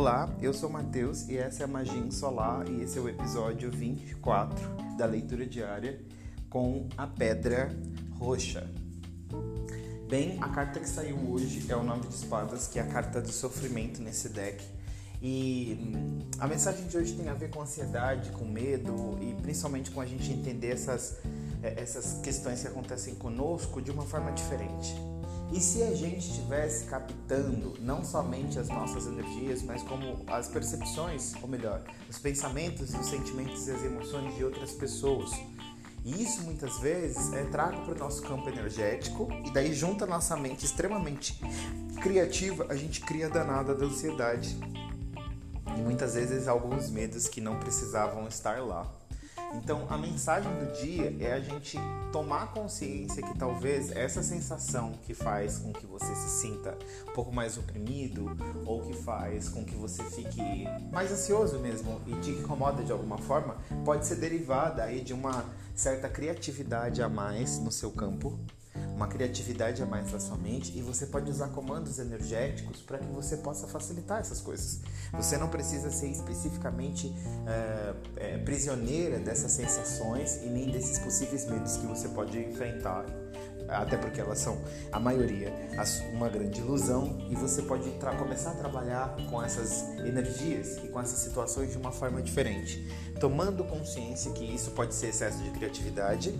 Olá, eu sou Matheus e essa é a Magia Solar e esse é o episódio 24 da leitura diária com a Pedra Roxa. Bem, a carta que saiu hoje é o Nove de Espadas, que é a carta do sofrimento nesse deck. E hum, a mensagem de hoje tem a ver com ansiedade, com medo e principalmente com a gente entender essas, eh, essas questões que acontecem conosco de uma forma diferente. E se a gente estivesse captando não somente as nossas energias, mas como as percepções, ou melhor, os pensamentos, os sentimentos e as emoções de outras pessoas. E isso muitas vezes é trago para o nosso campo energético e daí junta nossa mente extremamente criativa, a gente cria danada da ansiedade. E muitas vezes alguns medos que não precisavam estar lá. Então, a mensagem do dia é a gente tomar consciência que talvez essa sensação que faz com que você se sinta um pouco mais oprimido ou que faz com que você fique mais ansioso mesmo e te incomoda de alguma forma, pode ser derivada aí de uma certa criatividade a mais no seu campo uma criatividade a mais da sua mente e você pode usar comandos energéticos para que você possa facilitar essas coisas. Você não precisa ser especificamente é, prisioneira dessas sensações e nem desses possíveis medos que você pode enfrentar até porque elas são, a maioria, uma grande ilusão, e você pode começar a trabalhar com essas energias e com essas situações de uma forma diferente, tomando consciência que isso pode ser excesso de criatividade,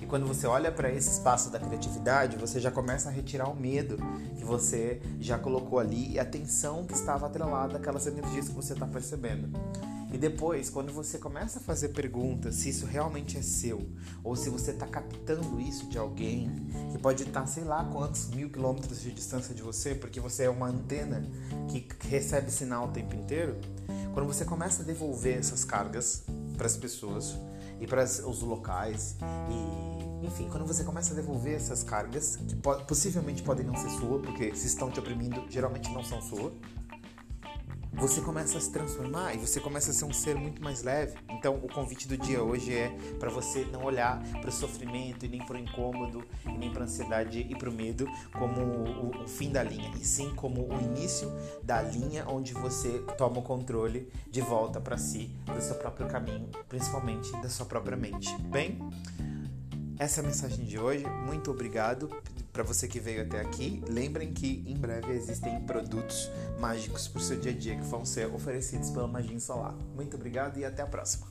e quando você olha para esse espaço da criatividade, você já começa a retirar o medo que você já colocou ali e a tensão que estava atrelada àquelas energias que você está percebendo. E depois, quando você começa a fazer perguntas se isso realmente é seu, ou se você está captando isso de alguém que pode estar, tá, sei lá, quantos mil quilômetros de distância de você, porque você é uma antena que recebe sinal o tempo inteiro, quando você começa a devolver essas cargas para as pessoas e para os locais e enfim, quando você começa a devolver essas cargas que possivelmente podem não ser sua, porque se estão te oprimindo, geralmente não são sua, você começa a se transformar e você começa a ser um ser muito mais leve. Então, o convite do dia hoje é para você não olhar para o sofrimento e nem para o incômodo e nem para a ansiedade e para o medo como o, o, fim da linha, e sim como o início da linha onde você toma o controle de volta para si, do seu próprio caminho, principalmente da sua própria mente. Bem, essa é a mensagem de hoje. Muito obrigado para você que veio até aqui. Lembrem que em breve existem produtos mágicos para o seu dia a dia que vão ser oferecidos pela Magia Solar. Muito obrigado e até a próxima.